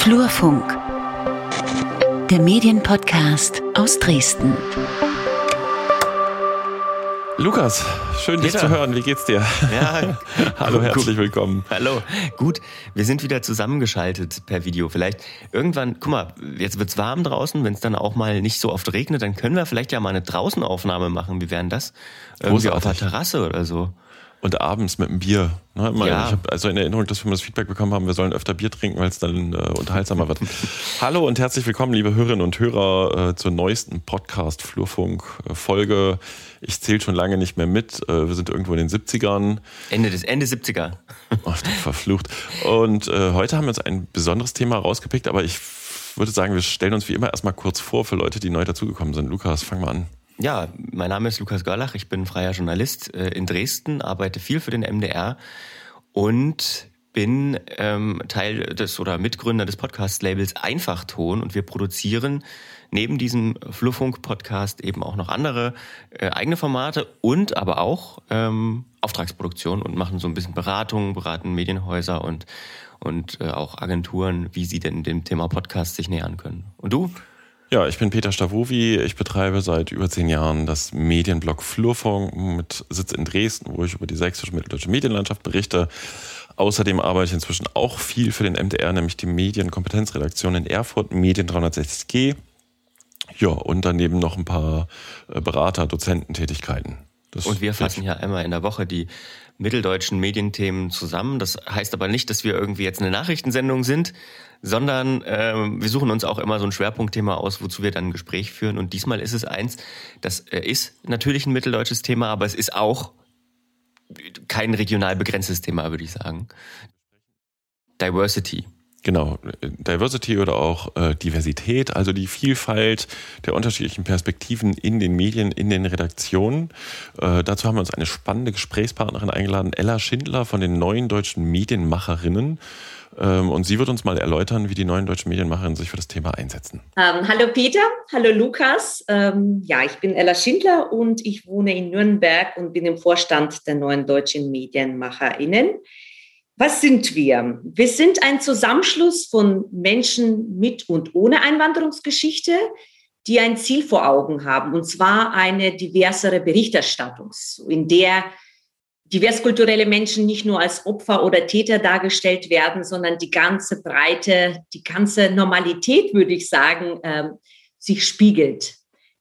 Flurfunk, der Medienpodcast aus Dresden. Lukas, schön dich Peter. zu hören. Wie geht's dir? Ja, Hallo, gut, herzlich willkommen. Hallo. Gut, wir sind wieder zusammengeschaltet per Video. Vielleicht irgendwann, guck mal, jetzt wird's warm draußen. Wenn es dann auch mal nicht so oft regnet, dann können wir vielleicht ja mal eine Draußenaufnahme machen. Wie wären das? Irgendwie auf der Großartig. Terrasse oder so. Und abends mit einem Bier. Ne, Ja. Ich habe also in Erinnerung, dass wir mal das Feedback bekommen haben, wir sollen öfter Bier trinken, weil es dann äh, unterhaltsamer wird. Hallo und herzlich willkommen, liebe Hörerinnen und Hörer, äh, zur neuesten Podcast Flurfunk äh, Folge. Ich zähle schon lange nicht mehr mit. Äh, wir sind irgendwo in den 70ern. Ende des Ende 70er. Oh, ich bin verflucht. Und äh, heute haben wir uns ein besonderes Thema rausgepickt, aber ich würde sagen, wir stellen uns wie immer erstmal kurz vor für Leute, die neu dazugekommen sind. Lukas, fang mal an. Ja, mein Name ist Lukas Görlach, ich bin freier Journalist äh, in Dresden, arbeite viel für den MDR und bin ähm, Teil des oder Mitgründer des Podcast-Labels Einfachton und wir produzieren neben diesem Flurfunk-Podcast eben auch noch andere äh, eigene Formate und aber auch ähm, Auftragsproduktion und machen so ein bisschen Beratung, beraten Medienhäuser und und äh, auch Agenturen, wie sie denn dem Thema Podcast sich nähern können. Und du? Ja, ich bin Peter Stavovi. Ich betreibe seit über zehn Jahren das Medienblog Flurfunk mit Sitz in Dresden, wo ich über die sächsische mitteldeutsche Medienlandschaft berichte. Außerdem arbeite ich inzwischen auch viel für den MDR, nämlich die Medienkompetenzredaktion in Erfurt, Medien 360G. Ja, und daneben noch ein paar äh, Berater, Dozententätigkeiten. Das Und wir fassen ja einmal in der Woche die mitteldeutschen Medienthemen zusammen. Das heißt aber nicht, dass wir irgendwie jetzt eine Nachrichtensendung sind, sondern ähm, wir suchen uns auch immer so ein Schwerpunktthema aus, wozu wir dann ein Gespräch führen. Und diesmal ist es eins, das äh, ist natürlich ein mitteldeutsches Thema, aber es ist auch kein regional begrenztes Thema, würde ich sagen. Diversity. Genau, Diversity oder auch äh, Diversität, also die Vielfalt der unterschiedlichen Perspektiven in den Medien, in den Redaktionen. Äh, dazu haben wir uns eine spannende Gesprächspartnerin eingeladen, Ella Schindler von den neuen deutschen Medienmacherinnen. Ähm, und sie wird uns mal erläutern, wie die neuen deutschen Medienmacherinnen sich für das Thema einsetzen. Ähm, hallo Peter, hallo Lukas. Ähm, ja, ich bin Ella Schindler und ich wohne in Nürnberg und bin im Vorstand der neuen deutschen MedienmacherInnen. Was sind wir? Wir sind ein Zusammenschluss von Menschen mit und ohne Einwanderungsgeschichte, die ein Ziel vor Augen haben, und zwar eine diversere Berichterstattung, in der diverskulturelle Menschen nicht nur als Opfer oder Täter dargestellt werden, sondern die ganze Breite, die ganze Normalität, würde ich sagen, ähm, sich spiegelt.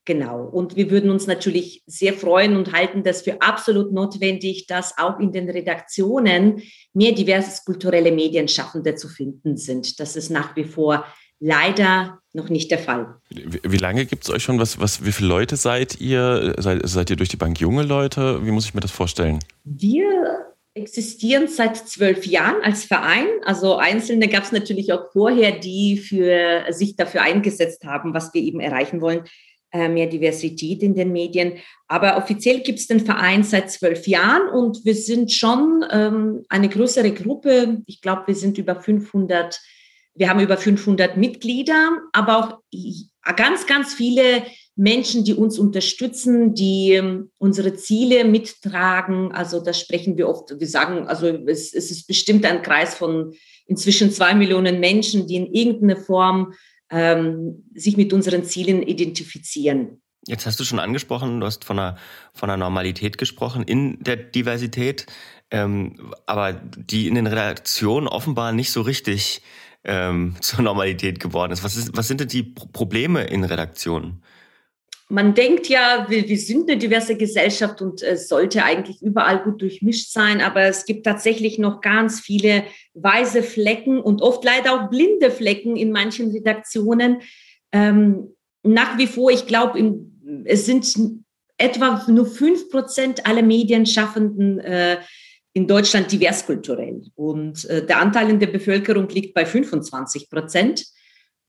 Genau. Und wir würden uns natürlich sehr freuen und halten das für absolut notwendig, dass auch in den Redaktionen mehr diverses kulturelle Medienschaffende zu finden sind. Das ist nach wie vor leider noch nicht der Fall. Wie, wie lange gibt es euch schon? Was, was, wie viele Leute seid ihr? Seid, seid ihr durch die Bank junge Leute? Wie muss ich mir das vorstellen? Wir existieren seit zwölf Jahren als Verein. Also Einzelne gab es natürlich auch vorher, die für sich dafür eingesetzt haben, was wir eben erreichen wollen, äh, mehr Diversität in den Medien. Aber offiziell gibt es den Verein seit zwölf Jahren und wir sind schon ähm, eine größere Gruppe. Ich glaube, wir sind über 500. Wir haben über 500 Mitglieder, aber auch ganz, ganz viele Menschen, die uns unterstützen, die ähm, unsere Ziele mittragen. Also da sprechen wir oft, wir sagen, also es, es ist bestimmt ein Kreis von inzwischen zwei Millionen Menschen, die in irgendeiner Form ähm, sich mit unseren Zielen identifizieren. Jetzt hast du schon angesprochen, du hast von einer, von einer Normalität gesprochen in der Diversität, ähm, aber die in den Redaktionen offenbar nicht so richtig ähm, zur Normalität geworden ist. Was, ist. was sind denn die Pro- Probleme in Redaktionen? Man denkt ja, wir, wir sind eine diverse Gesellschaft und es sollte eigentlich überall gut durchmischt sein, aber es gibt tatsächlich noch ganz viele weiße Flecken und oft leider auch blinde Flecken in manchen Redaktionen. Ähm, nach wie vor, ich glaube, es sind etwa nur fünf Prozent aller Medienschaffenden äh, in Deutschland diverskulturell. Und äh, der Anteil in der Bevölkerung liegt bei 25 Prozent.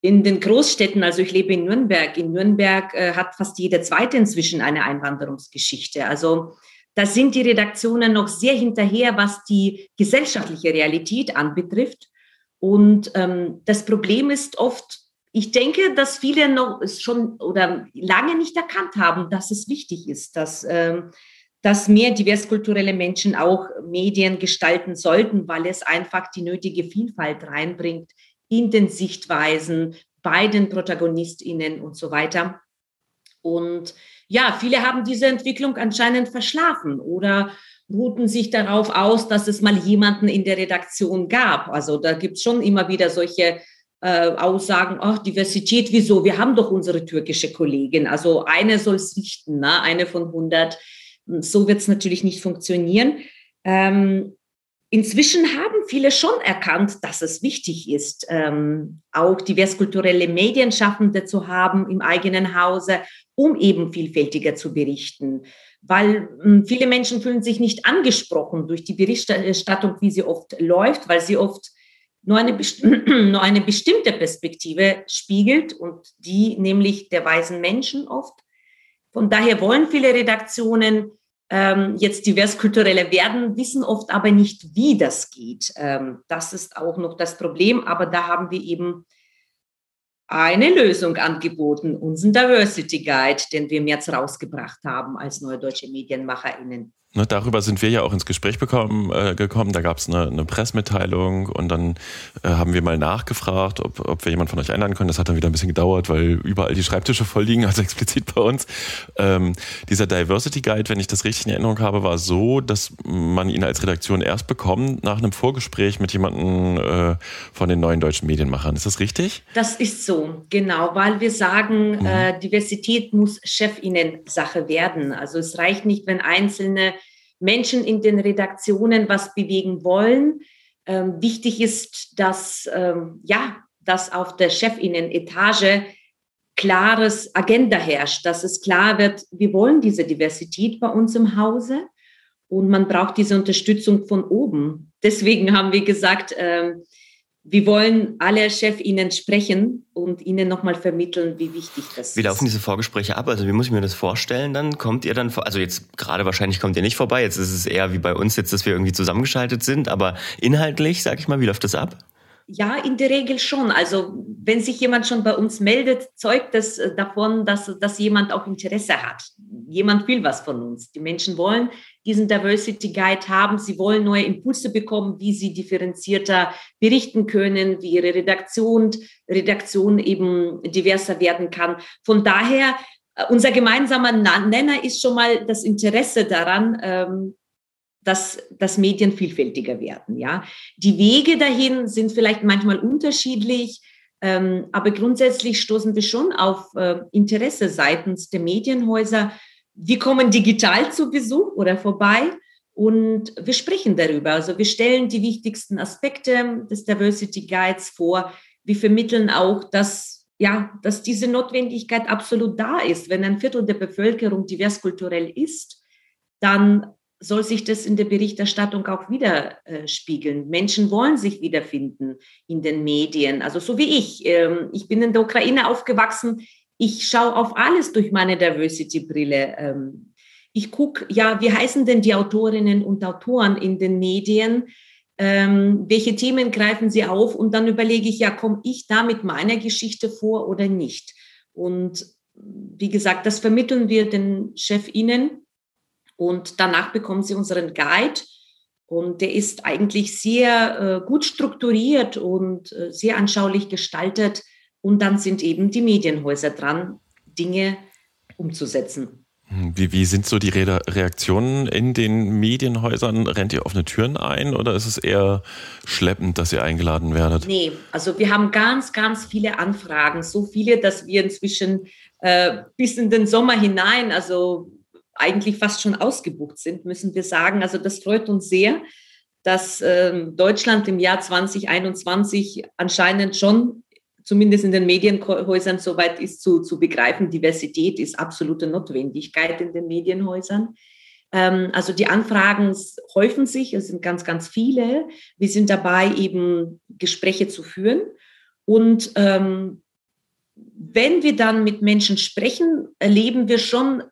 In den Großstädten, also ich lebe in Nürnberg, in Nürnberg äh, hat fast jeder zweite inzwischen eine Einwanderungsgeschichte. Also da sind die Redaktionen noch sehr hinterher, was die gesellschaftliche Realität anbetrifft. Und ähm, das Problem ist oft, ich denke, dass viele noch schon oder lange nicht erkannt haben, dass es wichtig ist, dass, ähm, dass mehr diverskulturelle Menschen auch Medien gestalten sollten, weil es einfach die nötige Vielfalt reinbringt in den Sichtweisen, bei den ProtagonistInnen und so weiter. Und ja, viele haben diese Entwicklung anscheinend verschlafen oder ruhten sich darauf aus, dass es mal jemanden in der Redaktion gab. Also da gibt es schon immer wieder solche äh, Aussagen, ach, Diversität, wieso? Wir haben doch unsere türkische Kollegin. Also eine soll es richten, ne? eine von 100. So wird es natürlich nicht funktionieren. Ähm, inzwischen haben viele schon erkannt, dass es wichtig ist, ähm, auch diverskulturelle Medienschaffende zu haben im eigenen Hause, um eben vielfältiger zu berichten. Weil äh, viele Menschen fühlen sich nicht angesprochen durch die Berichterstattung, wie sie oft läuft, weil sie oft nur eine, nur eine bestimmte Perspektive spiegelt und die nämlich der weisen Menschen oft. Von daher wollen viele Redaktionen ähm, jetzt diverskulturelle werden, wissen oft aber nicht, wie das geht. Ähm, das ist auch noch das Problem, aber da haben wir eben eine Lösung angeboten, unseren Diversity Guide, den wir im März rausgebracht haben als neue deutsche MedienmacherInnen. Ne, darüber sind wir ja auch ins Gespräch bekommen, äh, gekommen. Da gab es eine, eine, Pressemitteilung und dann äh, haben wir mal nachgefragt, ob, ob wir jemand von euch einladen können. Das hat dann wieder ein bisschen gedauert, weil überall die Schreibtische voll liegen, also explizit bei uns. Ähm, dieser Diversity Guide, wenn ich das richtig in Erinnerung habe, war so, dass man ihn als Redaktion erst bekommt nach einem Vorgespräch mit jemandem äh, von den neuen deutschen Medienmachern. Ist das richtig? Das ist so, genau, weil wir sagen, mhm. Äh, Diversität muss Chefinnen-Sache werden. Also es reicht nicht, wenn einzelne Menschen in den Redaktionen was bewegen wollen. Ähm, wichtig ist, dass, ähm, ja, dass auf der Chefinnen-Etage klares Agenda herrscht, dass es klar wird, wir wollen diese Diversität bei uns im Hause und man braucht diese Unterstützung von oben. Deswegen haben wir gesagt, ähm, wir wollen alle Chefinnen sprechen und ihnen nochmal vermitteln, wie wichtig das ist. Wie laufen diese Vorgespräche ab? Also wie muss ich mir das vorstellen dann? Kommt ihr dann, vor, also jetzt gerade wahrscheinlich kommt ihr nicht vorbei, jetzt ist es eher wie bei uns jetzt, dass wir irgendwie zusammengeschaltet sind, aber inhaltlich, sag ich mal, wie läuft das ab? Ja, in der Regel schon. Also wenn sich jemand schon bei uns meldet, zeugt das äh, davon, dass, dass jemand auch Interesse hat. Jemand will was von uns. Die Menschen wollen diesen Diversity Guide haben. Sie wollen neue Impulse bekommen, wie sie differenzierter berichten können, wie ihre Redaktion, Redaktion eben diverser werden kann. Von daher, äh, unser gemeinsamer Nenner ist schon mal das Interesse daran, ähm, dass, dass Medien vielfältiger werden. Ja, die Wege dahin sind vielleicht manchmal unterschiedlich, ähm, aber grundsätzlich stoßen wir schon auf äh, Interesse seitens der Medienhäuser. Wir kommen digital zu Besuch oder vorbei und wir sprechen darüber. Also wir stellen die wichtigsten Aspekte des Diversity Guides vor. Wir vermitteln auch, dass ja, dass diese Notwendigkeit absolut da ist. Wenn ein Viertel der Bevölkerung diverskulturell ist, dann soll sich das in der Berichterstattung auch widerspiegeln. Menschen wollen sich wiederfinden in den Medien. Also so wie ich. Ähm, ich bin in der Ukraine aufgewachsen. Ich schaue auf alles durch meine Diversity-Brille. Ähm, ich gucke, ja, wie heißen denn die Autorinnen und Autoren in den Medien? Ähm, welche Themen greifen sie auf? Und dann überlege ich, ja, komme ich da mit meiner Geschichte vor oder nicht? Und wie gesagt, das vermitteln wir den ChefInnen und danach bekommen Sie unseren Guide. Und der ist eigentlich sehr äh, gut strukturiert und äh, sehr anschaulich gestaltet. Und dann sind eben die Medienhäuser dran, Dinge umzusetzen. Wie, wie sind so die Re Reaktionen in den Medienhäusern? Rennt ihr offene Türen ein oder ist es eher schleppend, dass ihr eingeladen werdet? Nee, also wir haben ganz, ganz viele Anfragen. So viele, dass wir inzwischen äh, bis in den Sommer hinein, also eigentlich fast schon ausgebucht sind, müssen wir sagen. Also das freut uns sehr, dass äh, Deutschland im Jahr 2021 anscheinend schon zumindest in den Medienhäusern soweit ist zu, zu begreifen, Diversität ist absolute Notwendigkeit in den Medienhäusern. Ähm, also die Anfragen häufen sich, es sind ganz, ganz viele. Wir sind dabei, eben Gespräche zu führen. Und ähm, wenn wir dann mit Menschen sprechen, erleben wir schon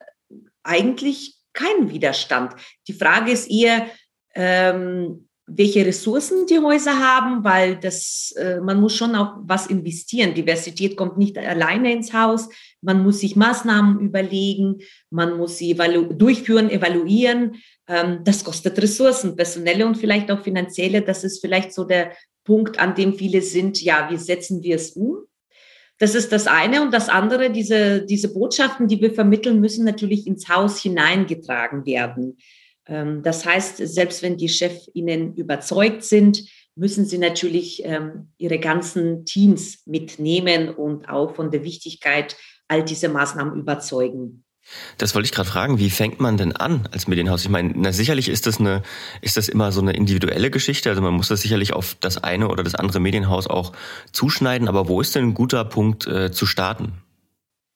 eigentlich keinen Widerstand. Die Frage ist eher, ähm, welche Ressourcen die Häuser haben, weil das, äh, man muss schon auch was investieren. Diversität kommt nicht alleine ins Haus. Man muss sich Maßnahmen überlegen, man muss sie evalu durchführen, evaluieren. Ähm, das kostet Ressourcen, personelle und vielleicht auch finanzielle. Das ist vielleicht so der Punkt, an dem viele sind, ja, wie setzen wir es um? Das ist das eine. Und das andere, diese, diese Botschaften, die wir vermitteln, müssen natürlich ins Haus hineingetragen werden. Ähm, das heißt, selbst wenn die Chefinnen überzeugt sind, müssen sie natürlich ähm, ihre ganzen Teams mitnehmen und auch von der Wichtigkeit all diese Maßnahmen überzeugen. Das wollte ich gerade fragen, wie fängt man denn an als Medienhaus? Ich meine, na, sicherlich ist das eine, ist das immer so eine individuelle Geschichte. Also man muss das sicherlich auf das eine oder das andere Medienhaus auch zuschneiden. Aber wo ist denn ein guter Punkt äh, zu starten?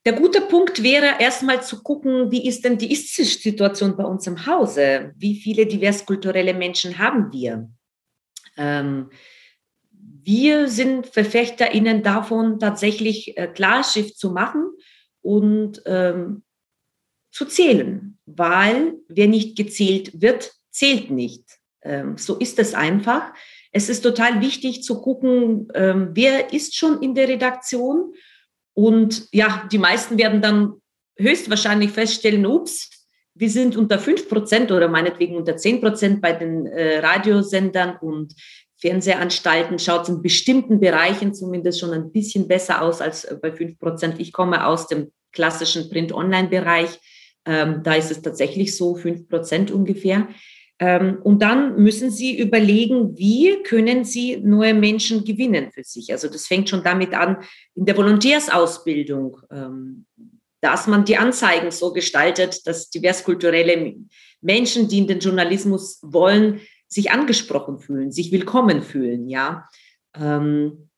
Der gute Punkt wäre erstmal zu gucken, wie ist denn die Ist-Situation bei uns im Hause? Wie viele diverskulturelle Menschen haben wir? Ähm, wir sind VerfechterInnen davon, tatsächlich äh, Klarschiff zu machen und ähm, zu zählen, weil wer nicht gezählt wird, zählt nicht. Ähm, so ist es einfach. Es ist total wichtig zu gucken, ähm, wer ist schon in der Redaktion und ja, die meisten werden dann höchstwahrscheinlich feststellen, ups, wir sind unter fünf Prozent oder meinetwegen unter zehn Prozent bei den äh, Radiosendern und Fernsehanstalten schaut es in bestimmten Bereichen zumindest schon ein bisschen besser aus als äh, bei fünf Prozent. Ich komme aus dem klassischen Print-Online-Bereich. Ähm, da ist es tatsächlich so fünf Prozent ungefähr. Ähm, und dann müssen Sie überlegen, wie können Sie neue Menschen gewinnen für sich. Also das fängt schon damit an in der Volontärsausbildung, ähm, dass man die Anzeigen so gestaltet, dass diverskulturelle Menschen, die in den Journalismus wollen, sich angesprochen fühlen, sich willkommen fühlen, ja. Ähm,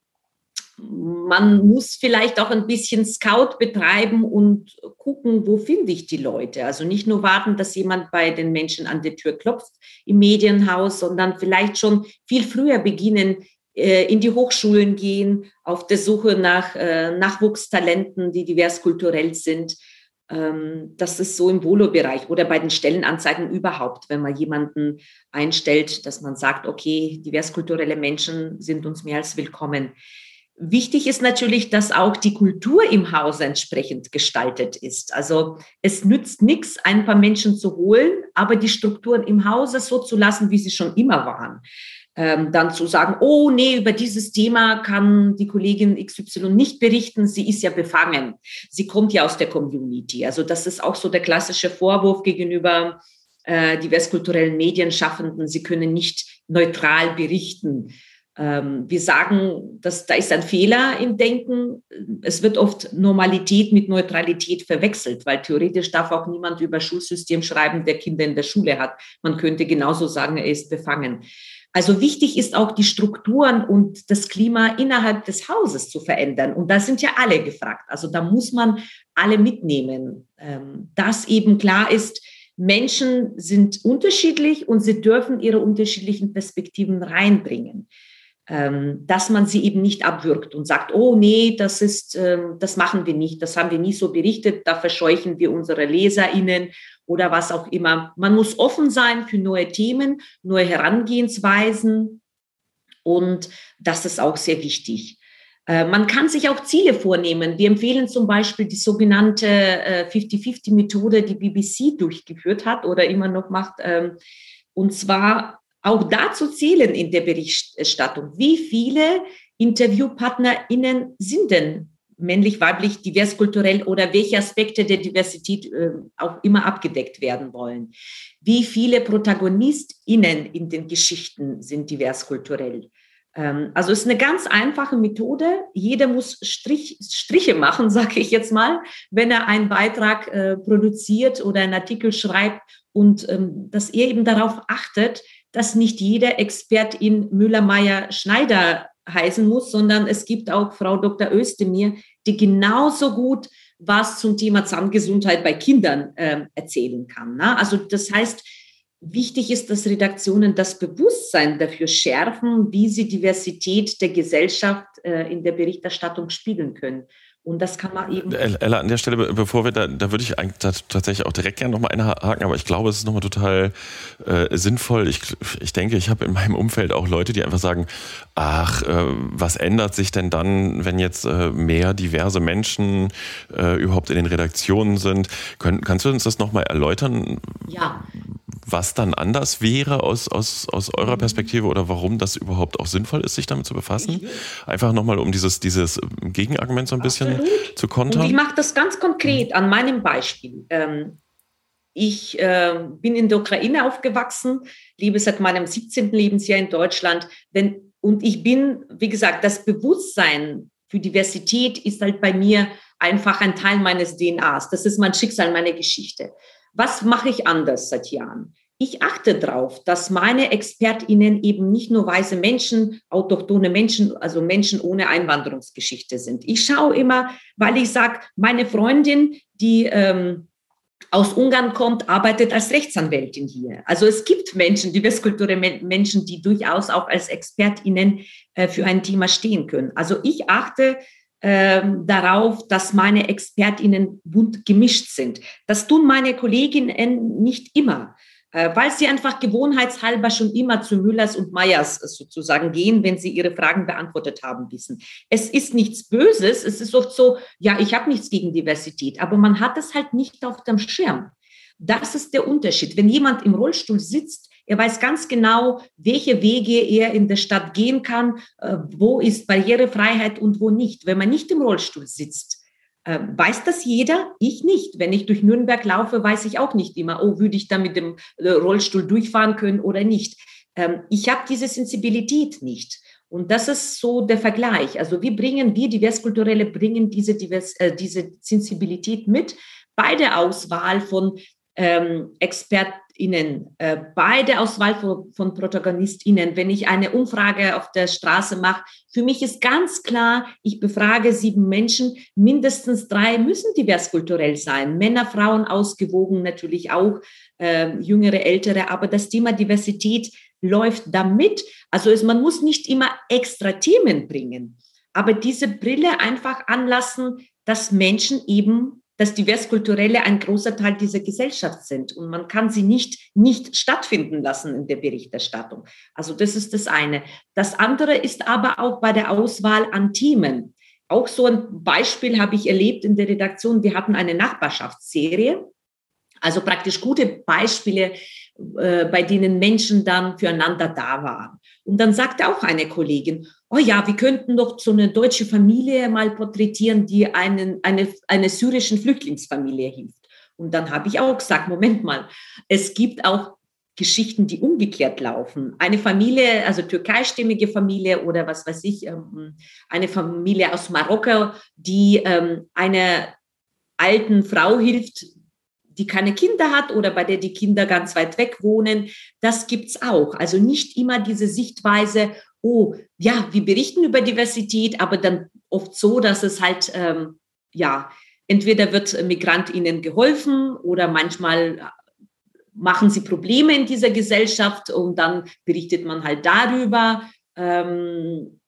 man muss vielleicht auch ein bisschen Scout betreiben und gucken, wo finde ich die Leute. Also nicht nur warten, dass jemand bei den Menschen an der Tür klopft im Medienhaus, sondern vielleicht schon viel früher beginnen, äh, in die Hochschulen gehen, auf der Suche nach äh, Nachwuchstalenten, die divers kulturell sind. Ähm, das ist so im Volo-Bereich oder bei den Stellenanzeigen überhaupt, wenn man jemanden einstellt, dass man sagt, okay, divers kulturelle Menschen sind uns mehr als willkommen. Wichtig ist natürlich, dass auch die Kultur im Haus entsprechend gestaltet ist. Also es nützt nichts, ein paar Menschen zu holen, aber die Strukturen im Hause so zu lassen, wie sie schon immer waren. Ähm, dann zu sagen, oh nee, über dieses Thema kann die Kollegin XY nicht berichten, sie ist ja befangen. Sie kommt ja aus der Community. Also das ist auch so der klassische Vorwurf gegenüber äh, diverskulturellen Medienschaffenden, sie können nicht neutral berichten. Ähm, wir sagen, dass da ist ein Fehler im Denken. Es wird oft Normalität mit Neutralität verwechselt, weil theoretisch darf auch niemand über Schulsystem schreiben, der Kinder in der Schule hat. Man könnte genauso sagen, er ist befangen. Also wichtig ist auch die Strukturen und das Klima innerhalb des Hauses zu verändern. Und da sind ja alle gefragt. Also da muss man alle mitnehmen, ähm, dass eben klar ist, Menschen sind unterschiedlich und sie dürfen ihre unterschiedlichen Perspektiven reinbringen dass man sie eben nicht abwürgt und sagt, oh nee, das ist, ähm, das machen wir nicht, das haben wir nie so berichtet, da verscheuchen wir unsere LeserInnen oder was auch immer. Man muss offen sein für neue Themen, neue Herangehensweisen und das ist auch sehr wichtig. Äh, man kann sich auch Ziele vornehmen. Wir empfehlen zum Beispiel die sogenannte 50-50-Methode, äh, die BBC durchgeführt hat oder immer noch macht. Ähm, und zwar auch dazu zählen in der Berichterstattung. Wie viele InterviewpartnerInnen sind denn männlich, weiblich, divers kulturell oder welche Aspekte der Diversität äh, auch immer abgedeckt werden wollen? Wie viele ProtagonistInnen in den Geschichten sind divers kulturell? Ähm, also es ist eine ganz einfache Methode. Jeder muss Strich, Striche machen, sage ich jetzt mal, wenn er einen Beitrag äh, produziert oder einen Artikel schreibt und ähm, dass er eben darauf achtet, dass nicht jeder Expertin Müller-Meyer-Schneider heißen muss, sondern es gibt auch Frau Dr. Özdemir, die genauso gut was zum Thema Zahngesundheit bei Kindern äh, erzählen kann. Ne? Also das heißt, wichtig ist, dass Redaktionen das Bewusstsein dafür schärfen, wie sie Diversität der Gesellschaft äh, in der Berichterstattung spiegeln können. Und das kann man eben. Ella, an der Stelle, bevor wir da, da würde ich eigentlich tatsächlich auch direkt gerne nochmal einhaken, aber ich glaube, es ist nochmal total äh, sinnvoll. Ich, ich denke, ich habe in meinem Umfeld auch Leute, die einfach sagen, ach, äh, was ändert sich denn dann, wenn jetzt äh, mehr diverse Menschen äh, überhaupt in den Redaktionen sind? Können, kannst du uns das nochmal erläutern? Ja was dann anders wäre aus, aus, aus eurer Perspektive oder warum das überhaupt auch sinnvoll ist, sich damit zu befassen? Einfach nochmal, um dieses, dieses Gegenargument so ein bisschen Absolut. zu kontern. Und ich mache das ganz konkret an meinem Beispiel. Ähm, ich äh, bin in der Ukraine aufgewachsen, lebe seit meinem 17. Lebensjahr in Deutschland. Wenn, und ich bin, wie gesagt, das Bewusstsein für Diversität ist halt bei mir einfach ein Teil meines DNAs. Das ist mein Schicksal, meine Geschichte. Was mache ich anders seit Jahren? Ich achte darauf, dass meine ExpertInnen eben nicht nur weiße Menschen, autochtone Menschen, also Menschen ohne Einwanderungsgeschichte sind. Ich schaue immer, weil ich sage, meine Freundin, die ähm, aus Ungarn kommt, arbeitet als Rechtsanwältin hier. Also es gibt Menschen, diverskulturelle Menschen, die durchaus auch als ExpertInnen äh, für ein Thema stehen können. Also ich achte ähm, darauf, dass meine ExpertInnen bunt gemischt sind. Das tun meine Kolleginnen nicht immer, weil sie einfach gewohnheitshalber schon immer zu Müllers und Meyers sozusagen gehen, wenn sie ihre Fragen beantwortet haben wissen. Es ist nichts Böses, es ist oft so, ja, ich habe nichts gegen Diversität, aber man hat es halt nicht auf dem Schirm. Das ist der Unterschied. Wenn jemand im Rollstuhl sitzt, er weiß ganz genau, welche Wege er in der Stadt gehen kann, äh, wo ist Barrierefreiheit und wo nicht. Wenn man nicht im Rollstuhl sitzt, äh, weiß das jeder? Ich nicht. Wenn ich durch Nürnberg laufe, weiß ich auch nicht immer, oh, würde ich da mit dem äh, Rollstuhl durchfahren können oder nicht. Ähm, ich habe diese Sensibilität nicht. Und das ist so der Vergleich. Also wir bringen, wir Diverskulturelle bringen diese, Divers, äh, diese Sensibilität mit bei der Auswahl von ähm, ExpertInnen, äh, bei der Auswahl von, von ProtagonistInnen, wenn ich eine Umfrage auf der Straße mache, für mich ist ganz klar, ich befrage sieben Menschen, mindestens drei müssen diverskulturell sein. Männer, Frauen, ausgewogen natürlich auch, äh, jüngere, ältere, aber das Thema Diversität läuft damit. Also es, man muss nicht immer extra Themen bringen, aber diese Brille einfach anlassen, dass Menschen eben dass Diverskulturelle ein großer Teil dieser Gesellschaft sind und man kann sie nicht nicht stattfinden lassen in der Berichterstattung. Also das ist das eine. Das andere ist aber auch bei der Auswahl an Themen. Auch so ein Beispiel habe ich erlebt in der Redaktion. Wir hatten eine Nachbarschaftsserie, also praktisch gute Beispiele, äh, bei denen Menschen dann füreinander da waren. Und dann sagte auch eine Kollegin, oh ja, wir könnten doch so eine deutsche Familie mal porträtieren, die einen, eine, eine syrischen Flüchtlingsfamilie hilft. Und dann habe ich auch gesagt, Moment mal, es gibt auch Geschichten, die umgekehrt laufen. Eine Familie, also türkeistimmige Familie oder was weiß ich, ähm, eine Familie aus Marokko, die ähm, einer alten Frau hilft, die keine Kinder hat oder bei der die Kinder ganz weit weg wohnen. Das gibt's auch. Also nicht immer diese Sichtweise, oh, ja, wir berichten über Diversität, aber dann oft so, dass es halt, ähm, ja, entweder wird MigrantInnen geholfen oder manchmal machen sie Probleme in dieser Gesellschaft und dann berichtet man halt darüber. Ähm,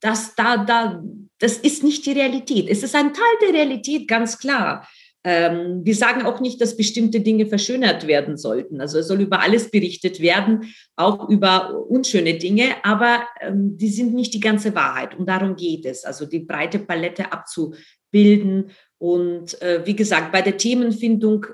dass da, da, das ist nicht die Realität. Es ist ein Teil der Realität, ganz klar. Ähm, wir sagen auch nicht, dass bestimmte Dinge verschönert werden sollten. Also es soll über alles berichtet werden, auch über unschöne Dinge, aber ähm, die sind nicht die ganze Wahrheit. Und darum geht es, also die breite Palette abzubilden. Und äh, wie gesagt, bei der Themenfindung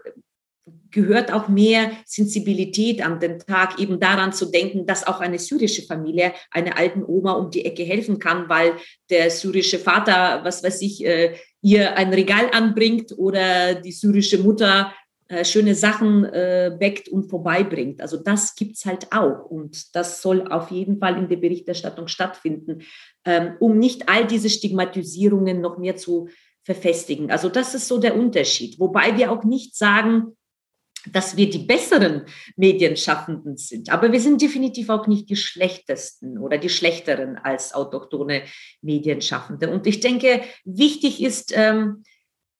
gehört auch mehr Sensibilität an den Tag, eben daran zu denken, dass auch eine syrische Familie einer alten Oma um die Ecke helfen kann, weil der syrische Vater, was weiß ich, äh, ihr ein Regal anbringt oder die syrische Mutter äh, schöne Sachen äh, backt und vorbeibringt. Also das gibt's halt auch und das soll auf jeden Fall in der Berichterstattung stattfinden, ähm, um nicht all diese Stigmatisierungen noch mehr zu verfestigen. Also das ist so der Unterschied. Wobei wir auch nicht sagen, dass wir die besseren Medienschaffenden sind. Aber wir sind definitiv auch nicht die schlechtesten oder die schlechteren als autochtone Medienschaffende. Und ich denke, wichtig ist, ähm,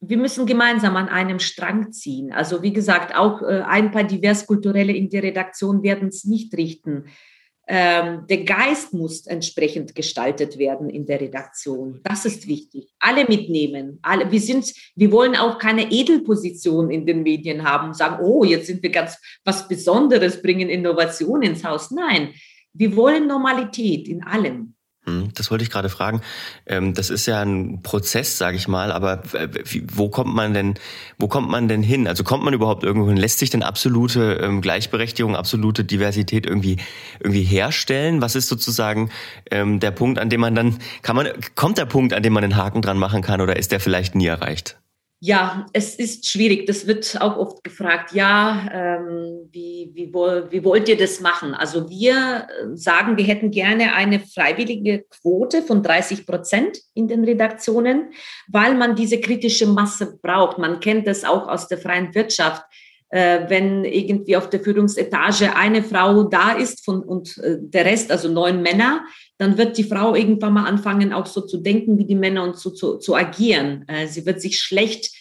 wir müssen gemeinsam an einem Strang ziehen. Also wie gesagt, auch äh, ein paar diverskulturelle in der Redaktion werden es nicht richten. Ähm, der Geist muss entsprechend gestaltet werden in der Redaktion. Das ist wichtig. Alle mitnehmen. Alle, wir sind, wir wollen auch keine Edelposition in den Medien haben, sagen, oh, jetzt sind wir ganz was Besonderes, bringen Innovation ins Haus. Nein, wir wollen Normalität in allem. Hm, das wollte ich gerade fragen. Ähm, das ist ja ein Prozess, sage ich mal, aber wo kommt man denn, wo kommt man denn hin? Also kommt man überhaupt irgendwo hin? Lässt sich denn absolute ähm, Gleichberechtigung, absolute Diversität irgendwie irgendwie herstellen? Was ist sozusagen ähm, der Punkt, an dem man dann kann man kommt der Punkt, an dem man den Haken dran machen kann, oder ist der vielleicht nie erreicht? Ja, es ist schwierig. Das wird auch oft gefragt. Ja, ähm, wie, wie, wie wollt ihr das machen? Also wir äh, sagen, wir hätten gerne eine freiwillige Quote von 30 Prozent in den Redaktionen, weil man diese kritische Masse braucht. Man kennt das auch aus der freien Wirtschaft. Äh, wenn irgendwie auf der Führungsetage eine Frau da ist von, und äh, der Rest, also neun Männer, dann wird die Frau irgendwann mal anfangen, auch so zu denken wie die Männer und so zu, zu agieren. Äh, sie wird sich schlecht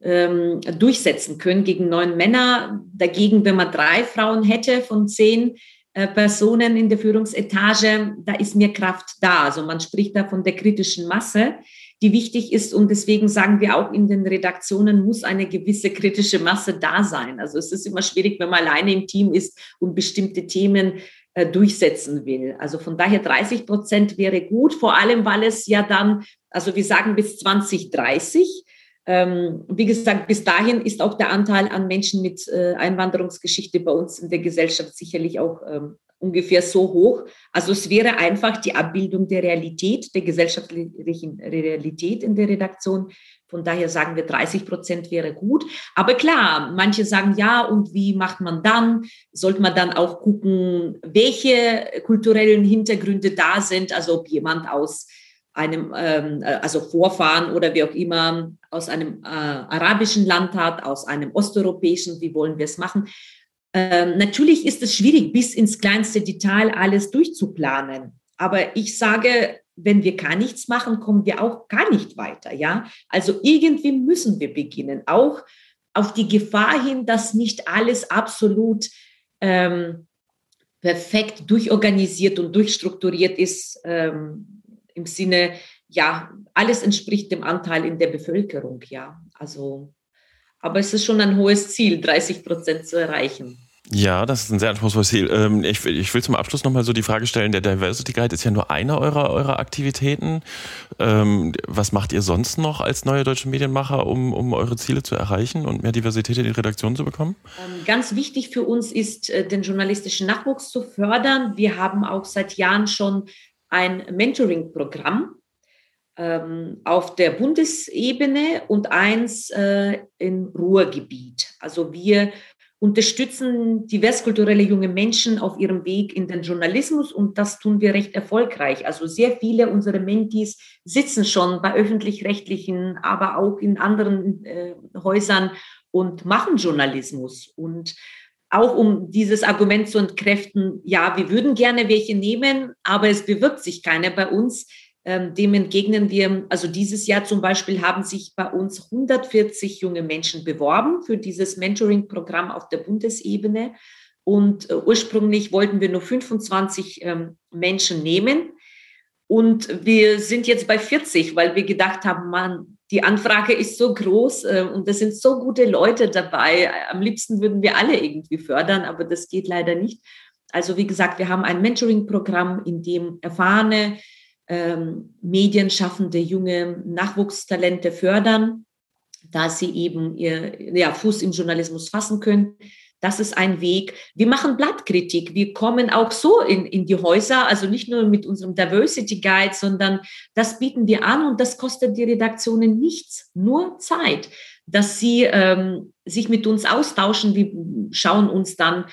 ähm, durchsetzen können gegen neun Männer. Dagegen, wenn man drei Frauen hätte von zehn äh, Personen in der Führungsetage, da ist mehr Kraft da. Also man spricht da von der kritischen Masse, die wichtig ist. Und deswegen sagen wir auch in den Redaktionen muss eine gewisse kritische Masse da sein. Also es ist immer schwierig, wenn man alleine im Team ist und bestimmte Themen äh, durchsetzen will. Also von daher 30 Prozent wäre gut, vor allem weil es ja dann, also wir sagen bis 2030, ähm, wie gesagt, bis dahin ist auch der Anteil an Menschen mit äh, Einwanderungsgeschichte bei uns in der Gesellschaft sicherlich auch ähm, ungefähr so hoch. Also es wäre einfach die Abbildung der Realität, der gesellschaftlichen Realität in der Redaktion. Von daher sagen wir, 30 Prozent wäre gut. Aber klar, manche sagen ja, und wie macht man dann? Sollte man dann auch gucken, welche kulturellen Hintergründe da sind, also ob jemand aus einem, ähm, also Vorfahren oder wie auch immer, aus einem äh, arabischen Land hat, aus einem osteuropäischen, wie wollen wir es machen? Ähm, natürlich ist es schwierig, bis ins kleinste Detail alles durchzuplanen. Aber ich sage, wenn wir gar nichts machen, kommen wir auch gar nicht weiter. Ja, also irgendwie müssen wir beginnen, auch auf die Gefahr hin, dass nicht alles absolut ähm, perfekt durchorganisiert und durchstrukturiert ist ähm, im Sinne, ja, alles entspricht dem Anteil in der Bevölkerung. Ja, also, aber es ist schon ein hohes Ziel, 30 Prozent zu erreichen. Ja, das ist ein sehr anspruchsvolles Ziel. Ähm, ich, ich will zum Abschluss nochmal so die Frage stellen, der Diversity Guide ist ja nur eine eurer, eurer Aktivitäten. Ähm, was macht ihr sonst noch als neue deutsche Medienmacher, um, um eure Ziele zu erreichen und mehr Diversität in die Redaktion zu bekommen? Ähm, ganz wichtig für uns ist, äh, den journalistischen Nachwuchs zu fördern. Wir haben auch seit Jahren schon ein Mentoring-Programm auf der Bundesebene und eins äh, im Ruhrgebiet. Also wir unterstützen diverskulturelle junge Menschen auf ihrem Weg in den Journalismus und das tun wir recht erfolgreich. Also sehr viele unserer Mentis sitzen schon bei öffentlich-rechtlichen, aber auch in anderen äh, Häusern und machen Journalismus. Und auch um dieses Argument zu entkräften, ja, wir würden gerne welche nehmen, aber es bewirbt sich keiner bei uns ähm, dem entgegnen wir, also dieses Jahr zum Beispiel haben sich bei uns 140 junge Menschen beworben für dieses Mentoring-Programm auf der Bundesebene. Und äh, ursprünglich wollten wir nur 25 ähm, Menschen nehmen. Und wir sind jetzt bei 40, weil wir gedacht haben, man, die Anfrage ist so groß äh, und da sind so gute Leute dabei. Am liebsten würden wir alle irgendwie fördern, aber das geht leider nicht. Also wie gesagt, wir haben ein Mentoring-Programm, in dem erfahrene ähm, medienschaffende junge Nachwuchstalente fördern, da sie eben ihr ja, Fuß im Journalismus fassen können. Das ist ein Weg. Wir machen Blattkritik. Wir kommen auch so in, in die Häuser, also nicht nur mit unserem Diversity Guide, sondern das bieten wir an und das kostet die Redaktionen nichts, nur Zeit, dass sie ähm, sich mit uns austauschen. Wir schauen uns dann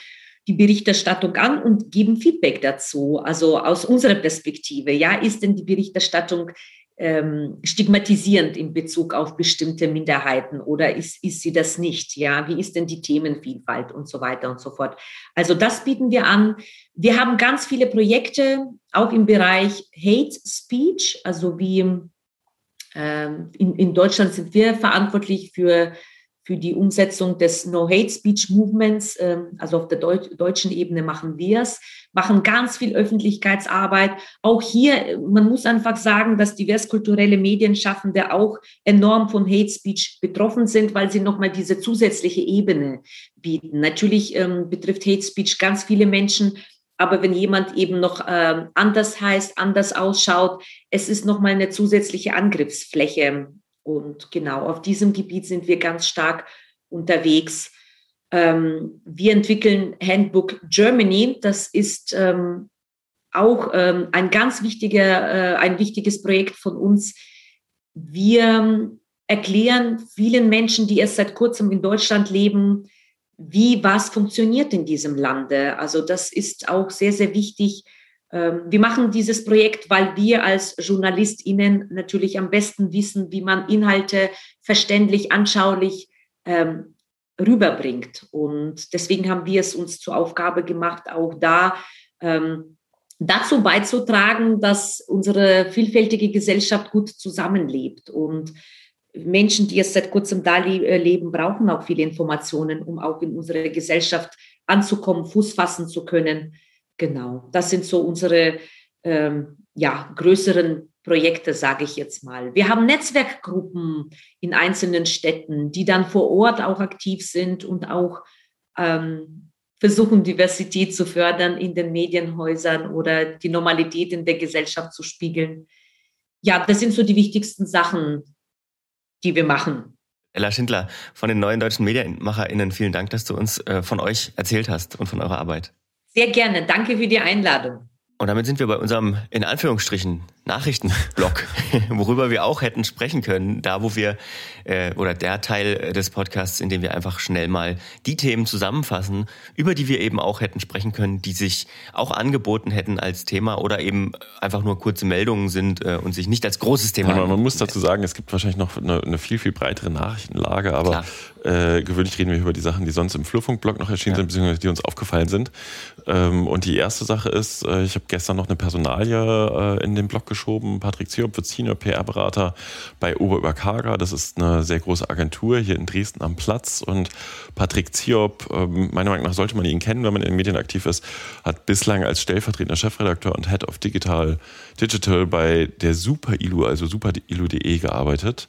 die Berichterstattung an und geben Feedback dazu. Also aus unserer Perspektive, ja, ist denn die Berichterstattung ähm, stigmatisierend in Bezug auf bestimmte Minderheiten oder ist, ist sie das nicht? Ja, wie ist denn die Themenvielfalt und so weiter und so fort? Also das bieten wir an. Wir haben ganz viele Projekte auch im Bereich Hate Speech, also wie ähm, in, in Deutschland sind wir verantwortlich für für die Umsetzung des No Hate Speech Movements. Ähm, also auf der deutschen Ebene machen wir es, machen ganz viel Öffentlichkeitsarbeit. Auch hier, man muss einfach sagen, dass diverskulturelle Medienschaffende auch enorm von Hate Speech betroffen sind, weil sie nochmal diese zusätzliche Ebene bieten. Natürlich ähm, betrifft Hate Speech ganz viele Menschen, aber wenn jemand eben noch ähm, anders heißt, anders ausschaut, es ist nochmal eine zusätzliche Angriffsfläche und genau auf diesem Gebiet sind wir ganz stark unterwegs. Ähm, wir entwickeln Handbook Germany. Das ist ähm, auch ähm, ein ganz wichtiger, äh, ein wichtiges Projekt von uns. Wir erklären vielen Menschen, die erst seit kurzem in Deutschland leben, wie was funktioniert in diesem Lande. Also das ist auch sehr, sehr wichtig, ähm, wir machen dieses Projekt, weil wir als JournalistInnen natürlich am besten wissen, wie man Inhalte verständlich, anschaulich ähm, rüberbringt. Und deswegen haben wir es uns zur Aufgabe gemacht, auch da ähm, dazu beizutragen, dass unsere vielfältige Gesellschaft gut zusammenlebt. Und Menschen, die jetzt seit kurzem da äh, leben, brauchen auch viele Informationen, um auch in unsere Gesellschaft anzukommen, Fuß fassen zu können. Genau, das sind so unsere ähm, ja, größeren Projekte, sage ich jetzt mal. Wir haben Netzwerkgruppen in einzelnen Städten, die dann vor Ort auch aktiv sind und auch ähm, versuchen, Diversität zu fördern in den Medienhäusern oder die Normalität in der Gesellschaft zu spiegeln. Ja, das sind so die wichtigsten Sachen, die wir machen. Ella Schindler von den neuen deutschen MedienmacherInnen, vielen Dank, dass du uns äh, von euch erzählt hast und von eurer Arbeit. Sehr gerne. Danke für die Einladung. Und damit sind wir bei unserem, in Anführungsstrichen, Nachrichtenblock, worüber wir auch hätten sprechen können, da wo wir, äh, oder der Teil des Podcasts, in dem wir einfach schnell mal die Themen zusammenfassen, über die wir eben auch hätten sprechen können, die sich auch angeboten hätten als Thema oder eben einfach nur kurze Meldungen sind äh, und sich nicht als großes Thema. Ja, man muss dazu sagen, es gibt wahrscheinlich noch eine, eine viel, viel breitere Nachrichtenlage, aber äh, gewöhnlich reden wir über die Sachen, die sonst im Flurfunkblog noch erschienen ja. sind, beziehungsweise die uns aufgefallen sind. Ähm, und die erste Sache ist, äh, ich habe gestern noch eine Personalie äh, in den Blog geschoben. Patrick Ziop wird Senior PR-Berater bei Oberüberkaga. Das ist eine sehr große Agentur hier in Dresden am Platz. Und Patrick Ziop, ähm, meiner Meinung nach sollte man ihn kennen, wenn man in den Medien aktiv ist, hat bislang als stellvertretender Chefredakteur und Head of Digital Digital bei der Super Ilu, also superilu.de gearbeitet.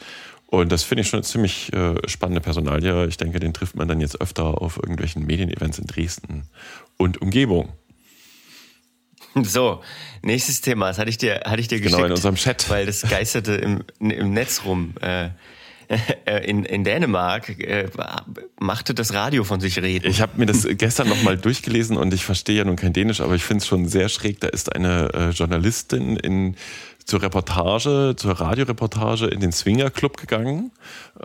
Und das finde ich schon eine ziemlich äh, spannende Personalie. Ich denke, den trifft man dann jetzt öfter auf irgendwelchen Medienevents in Dresden und Umgebung. So, nächstes Thema. Das hatte ich dir, hatte ich dir geschickt. Genau, in unserem Chat. Weil das geisterte im, im Netz rum. Äh, äh, in, in Dänemark äh, machte das Radio von sich reden. Ich habe mir das gestern nochmal durchgelesen und ich verstehe ja nun kein Dänisch, aber ich finde es schon sehr schräg. Da ist eine äh, Journalistin in zur Reportage, zur Radioreportage in den Swinger Club gegangen,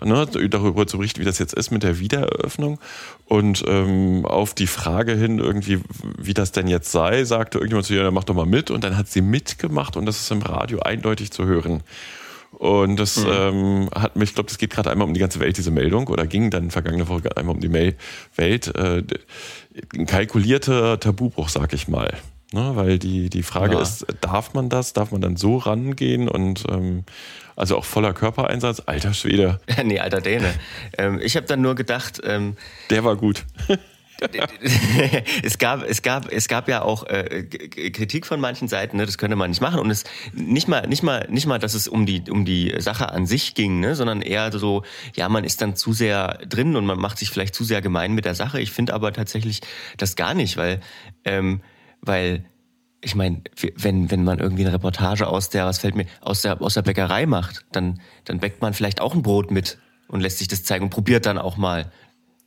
ne, darüber zu berichten, wie das jetzt ist mit der Wiedereröffnung. Und ähm, auf die Frage hin, irgendwie, wie das denn jetzt sei, sagte irgendjemand zu ihr, ja, mach doch mal mit. Und dann hat sie mitgemacht und das ist im Radio eindeutig zu hören. Und das mhm. ähm, hat mich, ich glaube, das geht gerade einmal um die ganze Welt, diese Meldung, oder ging dann vergangene Woche einmal um die Mail Welt. Äh, ein kalkulierter Tabubruch, sag ich mal. Ne, weil die, die Frage ja. ist, darf man das? Darf man dann so rangehen? Und ähm, also auch voller Körpereinsatz? Alter Schwede. nee, alter Däne. Ähm, ich habe dann nur gedacht. Ähm, Der war gut. es gab, es gab, es gab ja auch äh, Kritik von manchen Seiten, ne, das könnte man nicht machen. Und es nicht mal, nicht mal, nicht mal, dass es um die, um die Sache an sich ging, ne, sondern eher so, ja, man ist dann zu sehr drin und man macht sich vielleicht zu sehr gemein mit der Sache. Ich finde aber tatsächlich das gar nicht, weil ähm, weil ich meine, wenn, wenn man irgendwie eine Reportage aus der, was fällt mir, aus der, aus der Bäckerei macht, dann, dann bäckt man vielleicht auch ein Brot mit und lässt sich das zeigen und probiert dann auch mal.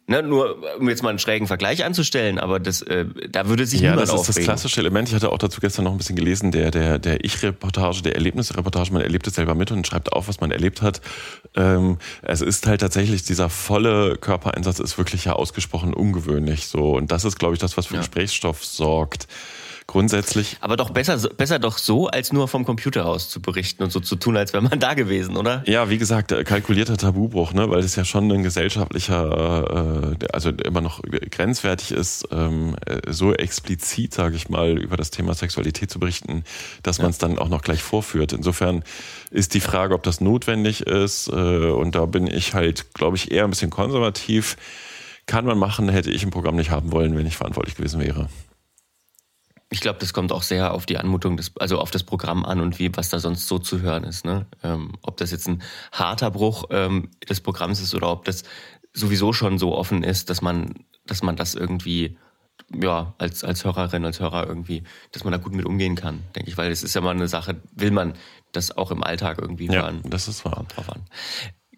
Ne, nur um jetzt mal einen schrägen Vergleich anzustellen, aber das, äh, da würde sich ja, niemand das ist das klassische Element. Ich hatte auch dazu gestern noch ein bisschen gelesen, der der der Ich-Reportage, der Erlebnisreportage. Man erlebt es selber mit und schreibt auf, was man erlebt hat. Ähm, es ist halt tatsächlich dieser volle Körpereinsatz ist wirklich ja ausgesprochen ungewöhnlich so und das ist, glaube ich, das, was für ja. Gesprächsstoff sorgt. Grundsätzlich. Aber doch besser, besser doch so, als nur vom Computer aus zu berichten und so zu tun, als wäre man da gewesen, oder? Ja, wie gesagt, kalkulierter Tabubruch, ne? weil es ja schon ein gesellschaftlicher, äh, also immer noch grenzwertig ist, ähm, so explizit, sage ich mal, über das Thema Sexualität zu berichten, dass man es dann auch noch gleich vorführt. Insofern ist die Frage, ob das notwendig ist, äh, und da bin ich halt, glaube ich, eher ein bisschen konservativ. Kann man machen, hätte ich im Programm nicht haben wollen, wenn ich verantwortlich gewesen wäre. Ich glaube, das kommt auch sehr auf die Anmutung des, also auf das Programm an und wie, was da sonst so zu hören ist. Ne? Ähm, ob das jetzt ein harter Bruch ähm, des Programms ist oder ob das sowieso schon so offen ist, dass man, dass man das irgendwie, ja, als, als Hörerin, als Hörer irgendwie, dass man da gut mit umgehen kann, denke ich, weil es ist ja mal eine Sache, will man das auch im Alltag irgendwie hören. Ja, das ist wahr. Drauf an.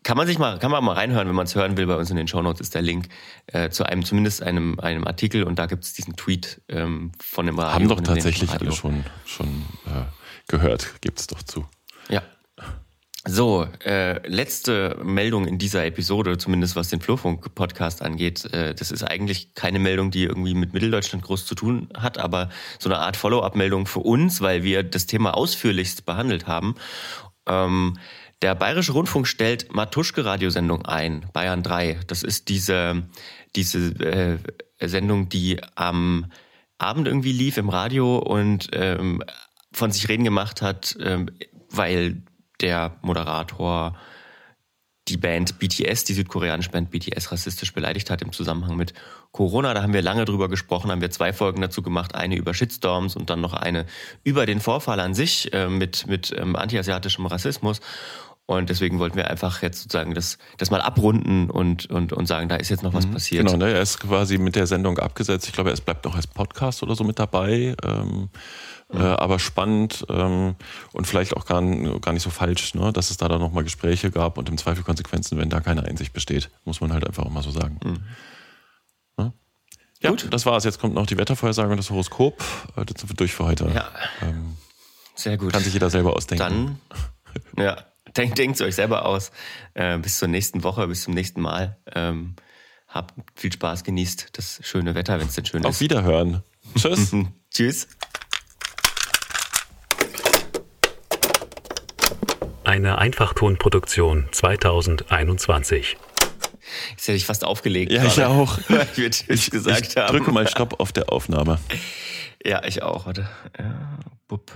Kann man sich mal, kann man mal reinhören, wenn man es hören will. Bei uns in den Shownotes ist der Link äh, zu einem, zumindest einem, einem Artikel und da gibt es diesen Tweet ähm, von dem Radio. Haben doch tatsächlich alle schon, schon äh, gehört, gibt es doch zu. Ja. So, äh, letzte Meldung in dieser Episode, zumindest was den Flurfunk-Podcast angeht. Äh, das ist eigentlich keine Meldung, die irgendwie mit Mitteldeutschland groß zu tun hat, aber so eine Art Follow-up-Meldung für uns, weil wir das Thema ausführlichst behandelt haben. Ähm, der Bayerische Rundfunk stellt Matuschke-Radiosendung ein, Bayern 3. Das ist diese, diese äh, Sendung, die am Abend irgendwie lief im Radio und ähm, von sich reden gemacht hat, ähm, weil der Moderator die Band BTS, die südkoreanische Band BTS, rassistisch beleidigt hat im Zusammenhang mit Corona. Da haben wir lange drüber gesprochen, haben wir zwei Folgen dazu gemacht, eine über Shitstorms und dann noch eine über den Vorfall an sich äh, mit, mit ähm, antiasiatischem Rassismus. Und deswegen wollten wir einfach jetzt sozusagen das, das mal abrunden und, und, und sagen, da ist jetzt noch was mhm. passiert. Genau, ne, er ist quasi mit der Sendung abgesetzt. Ich glaube, es bleibt noch als Podcast oder so mit dabei. Ähm, mhm. äh, aber spannend ähm, und vielleicht auch gar, gar nicht so falsch, ne, dass es da dann nochmal Gespräche gab und im Zweifel Konsequenzen, wenn da keine Einsicht besteht. Muss man halt einfach auch mal so sagen. Mhm. Ne? Ja, Gut. das war's. Jetzt kommt noch die Wettervorhersage und das Horoskop. Äh, das sind wir durch für heute. Ja. Ähm, Sehr gut. Kann sich jeder selber ausdenken. Dann, ja. Denkt, denkt euch selber aus. Äh, bis zur nächsten Woche, bis zum nächsten Mal. Ähm, habt viel Spaß, genießt das schöne Wetter, wenn es denn schön Auf ist. Auf Wiederhören. Tschüss. Tschüss. Eine Einfachtonproduktion 2021. Jetzt hätte ich fast aufgelegt. Ja, ich auch. Weil wir Tschüss gesagt ich haben. drücke mal Stopp auf der Aufnahme. Ja, ich auch. Warte. Ja, bupp.